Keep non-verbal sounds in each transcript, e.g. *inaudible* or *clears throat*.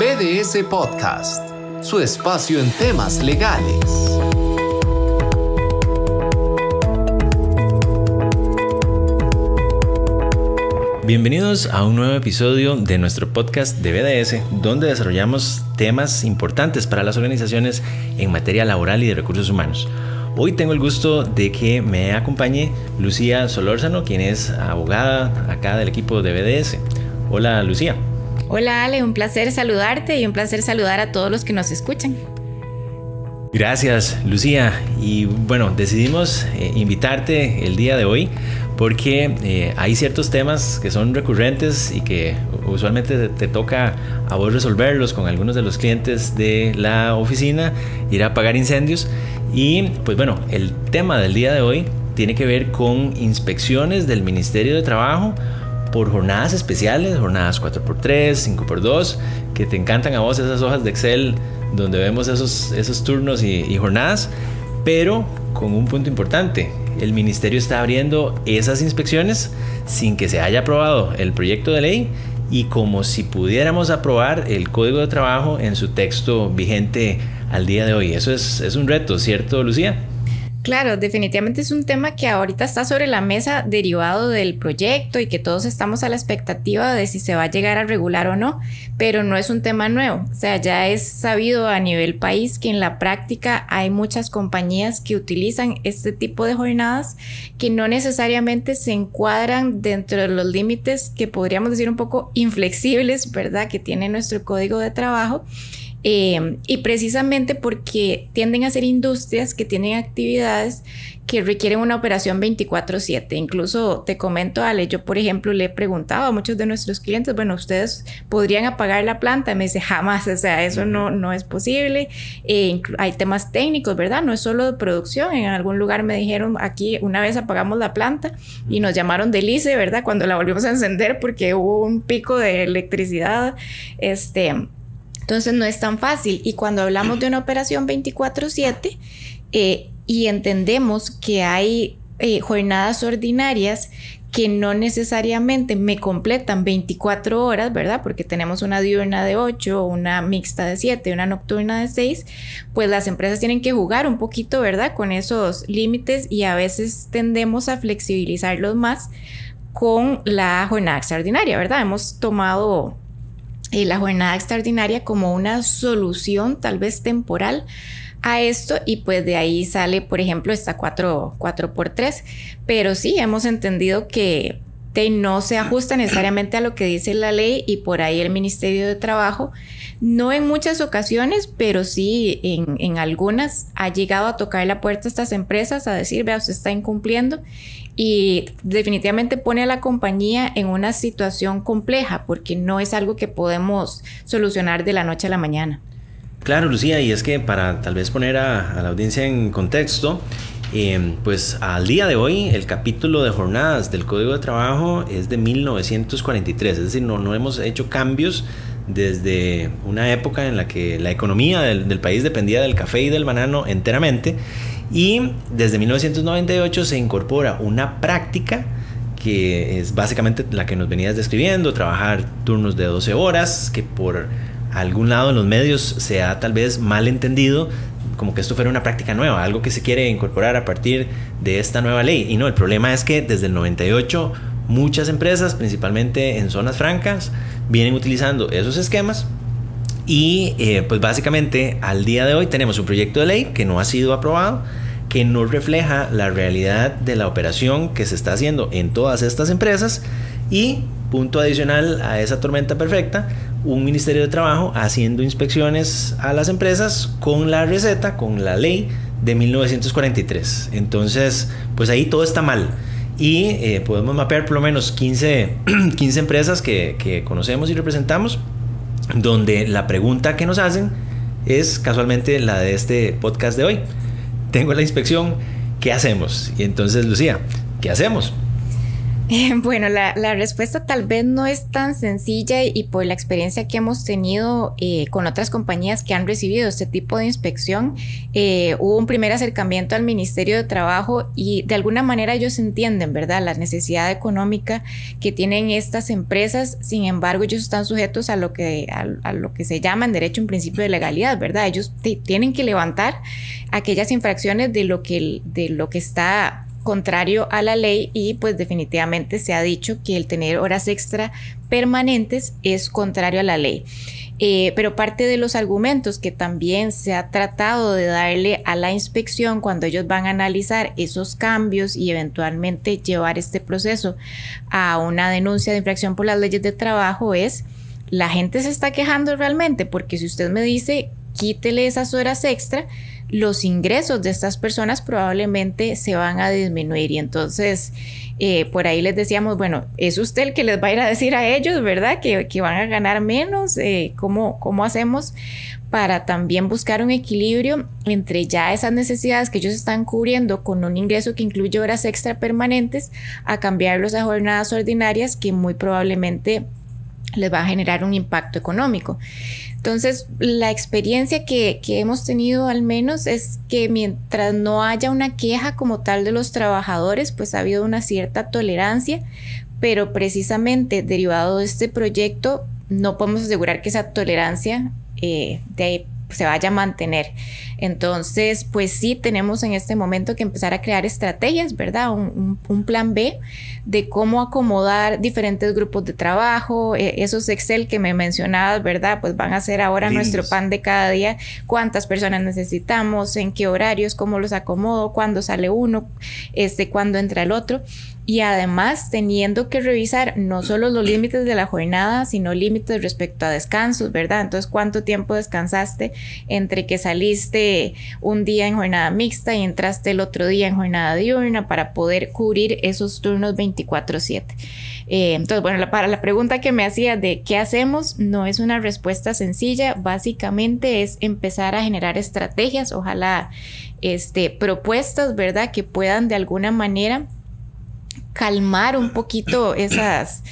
BDS Podcast, su espacio en temas legales. Bienvenidos a un nuevo episodio de nuestro podcast de BDS, donde desarrollamos temas importantes para las organizaciones en materia laboral y de recursos humanos. Hoy tengo el gusto de que me acompañe Lucía Solórzano, quien es abogada acá del equipo de BDS. Hola Lucía. Hola Ale, un placer saludarte y un placer saludar a todos los que nos escuchan. Gracias Lucía y bueno decidimos eh, invitarte el día de hoy porque eh, hay ciertos temas que son recurrentes y que usualmente te, toca a vos resolverlos con algunos de los clientes de la oficina, ir a apagar incendios y pues bueno, el tema del día de hoy tiene que ver con inspecciones del Ministerio de Trabajo por jornadas especiales, jornadas 4x3, 5x2, que te encantan a vos esas hojas de Excel donde vemos esos, esos turnos y, y jornadas, pero con un punto importante, el ministerio está abriendo esas inspecciones sin que se haya aprobado el proyecto de ley y como si pudiéramos aprobar el código de trabajo en su texto vigente al día de hoy. Eso es, es un reto, ¿cierto, Lucía? Claro, definitivamente es un tema que ahorita está sobre la mesa derivado del proyecto y que todos estamos a la expectativa de si se va a llegar a regular o no, pero no es un tema nuevo. O sea, ya es sabido a nivel país que en la práctica hay muchas compañías que utilizan este tipo de jornadas que no necesariamente se encuadran dentro de los límites que podríamos decir un poco inflexibles, ¿verdad? Que tiene nuestro código de trabajo Em, y precisamente porque tienden a ser industrias que tienen actividades que requieren una operación 24/7. Incluso te comento, Ale, yo por ejemplo le he preguntado a muchos de nuestros clientes, bueno, ustedes podrían apagar la planta. Me dice, jamás, o sea, eso no, no es posible. Eh, hay temas técnicos, ¿verdad? No es solo de producción. En algún lugar me dijeron, aquí una vez apagamos la planta y nos llamaron de Lice, ¿verdad? Cuando la volvimos a encender porque hubo un pico de electricidad. Este entonces no es tan fácil. Y cuando hablamos de una operación 24/7 eh, y entendemos que hay eh, jornadas ordinarias que no necesariamente me completan 24 horas, ¿verdad? Porque tenemos una diurna de 8, una mixta de 7, una nocturna de 6, pues las empresas tienen que jugar un poquito, ¿verdad? Con esos límites y a veces tendemos a flexibilizarlos más con la jornada extraordinaria, ¿verdad? Hemos tomado y la jornada extraordinaria como una solución tal vez temporal a esto y pues de ahí sale por ejemplo esta 4, 4 por 3 pero sí hemos entendido que no se ajusta necesariamente a lo que dice la ley y por ahí el Ministerio de Trabajo no en muchas ocasiones, pero sí en, en, algunas ha llegado a tocar la puerta a estas empresas a decir, vea, usted está incumpliendo y definitivamente pone a la compañía en una situación compleja porque no es algo que podemos solucionar de la noche a la mañana. Claro, Lucía, y es que para tal vez poner a, la audiencia en contexto, eh, pues al día de hoy el capítulo de jornadas del Código de Trabajo es de 1943, es decir, no, no hemos hecho cambios desde una época en la que la economía del país dependía del café y del banano enteramente y desde 1998 se incorpora una práctica que es básicamente la que nos venías describiendo, trabajar turnos de 12 horas, que por algún lado en los medios se ha tal vez mal entendido como que esto fuera una práctica nueva, algo que se quiere incorporar a partir de esta nueva ley. Y no, el problema es que desde el 98 muchas empresas, principalmente en zonas francas, vienen utilizando esos esquemas y eh, pues básicamente al día de hoy tenemos un proyecto de ley que no ha sido aprobado, que no refleja la realidad de la operación que se está haciendo en todas estas empresas y punto adicional a esa tormenta perfecta, un Ministerio de Trabajo haciendo inspecciones a las empresas con la receta, con la ley de 1943. Entonces, pues ahí todo está mal. Y eh, podemos mapear por lo menos 15, 15 *clears throat* empresas que, que conocemos y representamos donde la pregunta que nos hacen es casualmente la de este podcast de hoy. Tengo la inspección, ¿qué hacemos? Y entonces, Lucía, ¿qué hacemos? *laughs* bueno, la, respuesta tal vez no es tan sencilla y por la experiencia que hemos tenido eh, con otras compañías que han recibido este tipo de inspección, eh, hubo un primer acercamiento al Ministerio de Trabajo y de alguna manera ellos entienden, ¿verdad?, la necesidad económica que tienen estas empresas. Sin embargo, ellos están sujetos a lo que, a, lo que se llama en derecho un principio de legalidad, ¿verdad? Ellos tienen que levantar aquellas infracciones de lo que, de lo que está contrario a la ley y pues definitivamente se ha dicho que el tener horas extra permanentes es contrario a la ley. Eh, pero parte de los argumentos que también se ha tratado de darle a la inspección cuando ellos van a analizar esos cambios y eventualmente llevar este proceso a una denuncia de infracción por las leyes de trabajo es la gente se está quejando realmente porque si usted me dice quítele esas horas extra, los ingresos de estas personas probablemente se van a disminuir y entonces eh, por ahí les decíamos, bueno, es usted el que les va a ir a decir a ellos, ¿verdad? Que, van a ganar menos, eh, ¿cómo, ¿cómo hacemos para también buscar un equilibrio entre ya esas necesidades que ellos están cubriendo con un ingreso que incluye horas extra permanentes a cambiarlos a jornadas ordinarias que muy probablemente les va a generar un impacto económico. Entonces, la experiencia que, hemos tenido al menos es que mientras no haya una queja como tal de los trabajadores, pues ha habido una cierta tolerancia, pero precisamente derivado de este proyecto no podemos asegurar que esa tolerancia eh, se vaya a mantener. Entonces, pues sí, tenemos en este momento que empezar a crear estrategias, ¿verdad? Un, plan B de cómo acomodar diferentes grupos de trabajo, e, esos Excel que me mencionabas, ¿verdad? Pues van a ser ahora nuestro pan de cada día, cuántas personas necesitamos, en qué horarios, cómo los acomodo, cuándo sale uno, este, cuándo entra el otro y además teniendo que revisar no solo los límites de la jornada, sino límites respecto a descansos, ¿verdad? Entonces, ¿cuánto tiempo descansaste entre que saliste un día en jornada mixta y entraste el otro día en jornada diurna para poder cubrir esos turnos 24/7? Eh, entonces, bueno, para la pregunta que me hacía de qué hacemos, no es una respuesta sencilla, básicamente es empezar a generar estrategias, ojalá este, propuestas, ¿verdad? Que puedan de alguna manera calmar un poquito esas,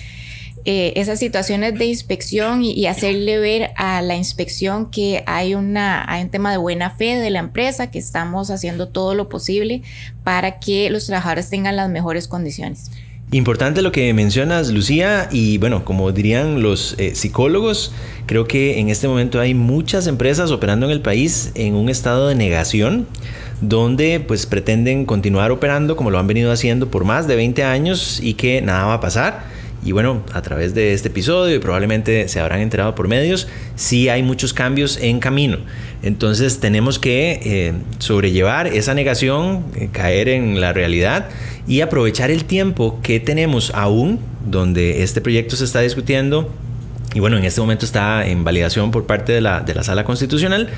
eh, esas situaciones de inspección y, hacerle ver a la inspección que hay, una, hay un tema de buena fe de la empresa, que estamos haciendo todo lo posible para que los trabajadores tengan las mejores condiciones. Importante lo que mencionas, Lucía, y bueno, como dirían los eh, psicólogos, creo que en este momento hay muchas empresas operando en el país en un estado de negación donde pues pretenden continuar operando como lo han venido haciendo por más de 20 años y que nada va a pasar. Y bueno, a través de este episodio y probablemente se habrán enterado por medios, sí hay muchos cambios en camino. Entonces tenemos que eh, sobrellevar esa negación, eh, caer en la realidad y aprovechar el tiempo que tenemos aún, donde este proyecto se está discutiendo y bueno, en este momento está en validación por parte de la, sala constitucional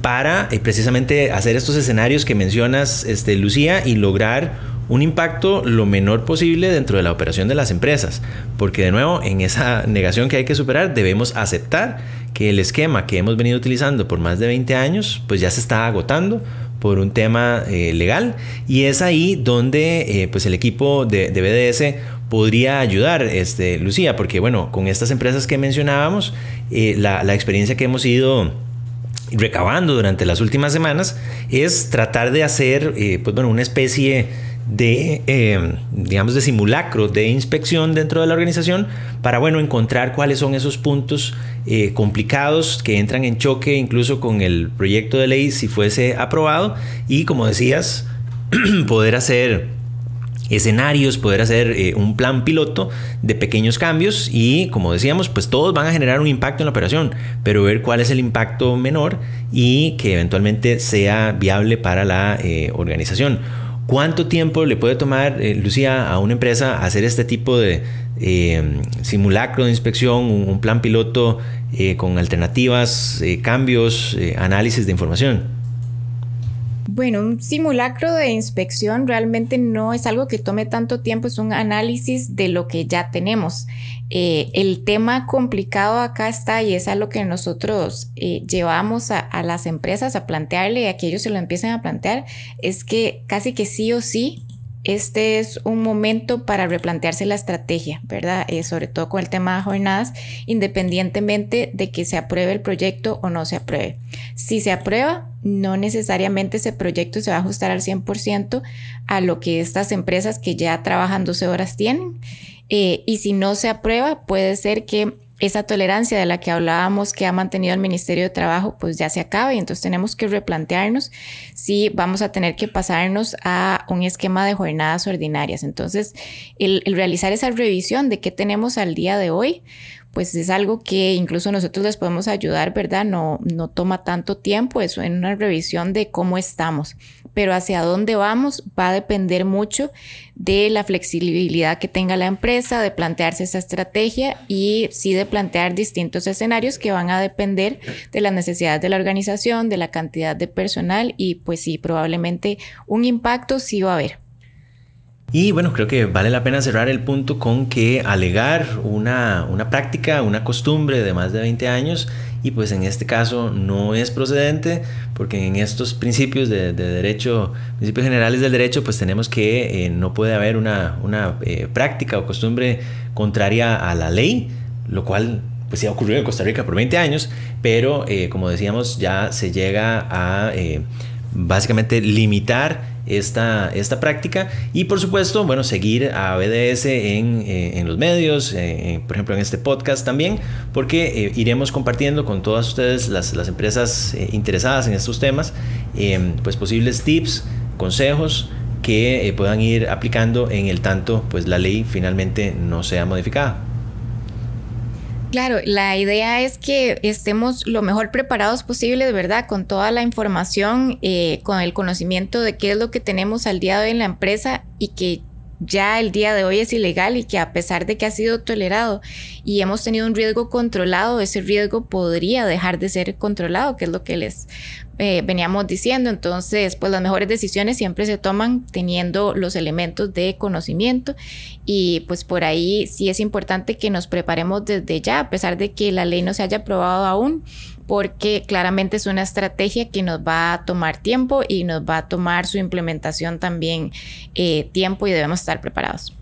para eh, precisamente hacer estos escenarios que mencionas, este, Lucía, y lograr un impacto lo menor posible dentro de la operación de las empresas. Porque de nuevo, en esa negación que hay que superar, debemos aceptar que el esquema que hemos venido utilizando por más de 20 años, pues ya se está agotando por un tema eh, legal y es ahí donde eh, pues el equipo de, BDS podría ayudar, este, Lucía, porque bueno, con estas empresas que mencionábamos, la, la experiencia que hemos ido recabando durante las últimas semanas es tratar de hacer eh, pues bueno, una especie de, eh, digamos, de simulacro de inspección dentro de la organización para, bueno, encontrar cuáles son esos puntos eh, complicados que entran en choque incluso con el proyecto de ley si fuese aprobado y, como decías, *clears throat* poder hacer escenarios, poder hacer eh, un plan piloto de pequeños cambios y como decíamos, pues todos van a generar un impacto en la operación, pero ver cuál es el impacto menor y que eventualmente sea viable para la eh, organización. ¿Cuánto tiempo le puede tomar, eh, Lucía, a una empresa hacer este tipo de simulacro de inspección, un plan piloto con alternativas, cambios, análisis de información? Bueno, un simulacro de inspección realmente no es algo que tome tanto tiempo, es un análisis de lo que ya tenemos. Eh, el tema complicado acá está y es a lo que nosotros eh, llevamos a, a, las empresas a plantearle, a que ellos se lo empiecen a plantear, es que casi que sí o sí este es un momento para replantearse la estrategia, ¿verdad? Eh, sobre todo con el tema de jornadas, independientemente de que se apruebe el proyecto o no se apruebe. Si se aprueba, no necesariamente ese proyecto se va a ajustar al 100% a lo que estas empresas que ya trabajan 12 horas tienen. Eh, y si no se aprueba, puede ser que esa tolerancia de la que hablábamos que ha mantenido el Ministerio de Trabajo, pues ya se acaba y entonces tenemos que replantearnos si vamos a tener que pasarnos a un esquema de jornadas ordinarias. Entonces, el, el realizar esa revisión de qué tenemos al día de hoy, pues es algo que incluso nosotros les podemos ayudar, ¿verdad? No, no toma tanto tiempo, eso en una revisión de cómo estamos, pero hacia dónde vamos va a depender mucho de la flexibilidad que tenga la empresa, de plantearse esa estrategia y sí de plantear distintos escenarios que van a depender de las necesidades de la organización, de la cantidad de personal y pues sí, probablemente un impacto sí va a haber. Y bueno, creo que vale la pena cerrar el punto con que alegar una, una práctica, una costumbre de más de 20 años y pues en este caso no es procedente porque en estos principios de, derecho, principios generales del derecho, pues tenemos que eh, no puede haber una, una eh, práctica o costumbre contraria a la ley, lo cual pues sí ha ocurrido en Costa Rica por 20 años, pero eh, como decíamos ya se llega a básicamente limitar esta, esta práctica y por supuesto, bueno, seguir a BDS en, eh, en los medios, eh, por ejemplo en este podcast también, porque eh, iremos compartiendo con todas ustedes las, las empresas interesadas en estos temas, pues posibles tips, consejos que puedan ir aplicando en el tanto pues la ley finalmente no sea modificada. Claro, la idea es que estemos lo mejor preparados posible, de verdad, con toda la información, eh, con el conocimiento de qué es lo que tenemos al día de hoy en la empresa y que ya el día de hoy es ilegal y que a pesar de que ha sido tolerado y hemos tenido un riesgo controlado, ese riesgo podría dejar de ser controlado, que es lo que les eh, veníamos diciendo. Entonces, pues las mejores decisiones siempre se toman teniendo los elementos de conocimiento y pues por ahí sí es importante que nos preparemos desde ya, a pesar de que la ley no se haya aprobado aún porque claramente es una estrategia que nos va a tomar tiempo y nos va a tomar su implementación también eh, tiempo y debemos estar preparados.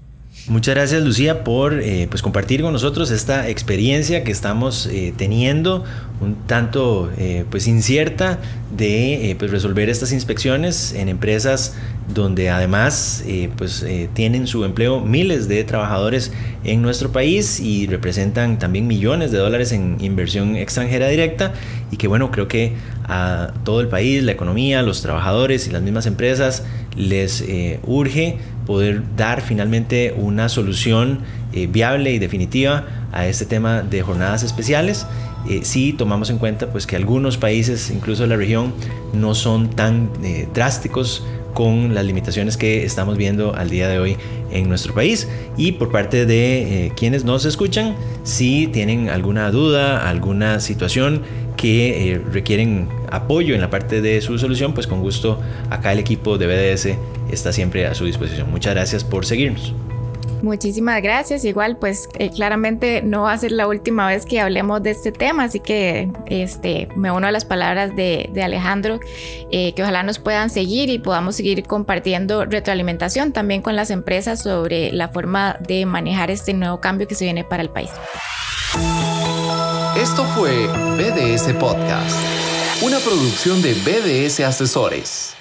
Muchas gracias Lucía por eh, pues compartir con nosotros esta experiencia que estamos eh, teniendo un tanto pues incierta de pues resolver estas inspecciones en empresas donde además pues tienen su empleo miles de trabajadores en nuestro país y representan también millones de dólares en inversión extranjera directa y que bueno creo que a todo el país la economía los trabajadores y las mismas empresas les urge poder dar finalmente una solución eh, viable y definitiva a este tema de jornadas especiales. Eh, si tomamos en cuenta pues que algunos países, incluso de la región, no son tan eh, drásticos con las limitaciones que estamos viendo al día de hoy en nuestro país. Y por parte de quienes nos escuchan, si tienen alguna duda, alguna situación que requieren apoyo en la parte de su solución, pues con gusto acá el equipo de BDS está siempre a su disposición. Muchas gracias por seguirnos. Muchísimas gracias. Igual, pues eh, claramente no va a ser la última vez que hablemos de este tema, así que este, me uno a las palabras de, Alejandro, eh, que ojalá nos puedan seguir y podamos seguir compartiendo retroalimentación también con las empresas sobre la forma de manejar este nuevo cambio que se viene para el país. Esto fue BDS Podcast, una producción de BDS Asesores.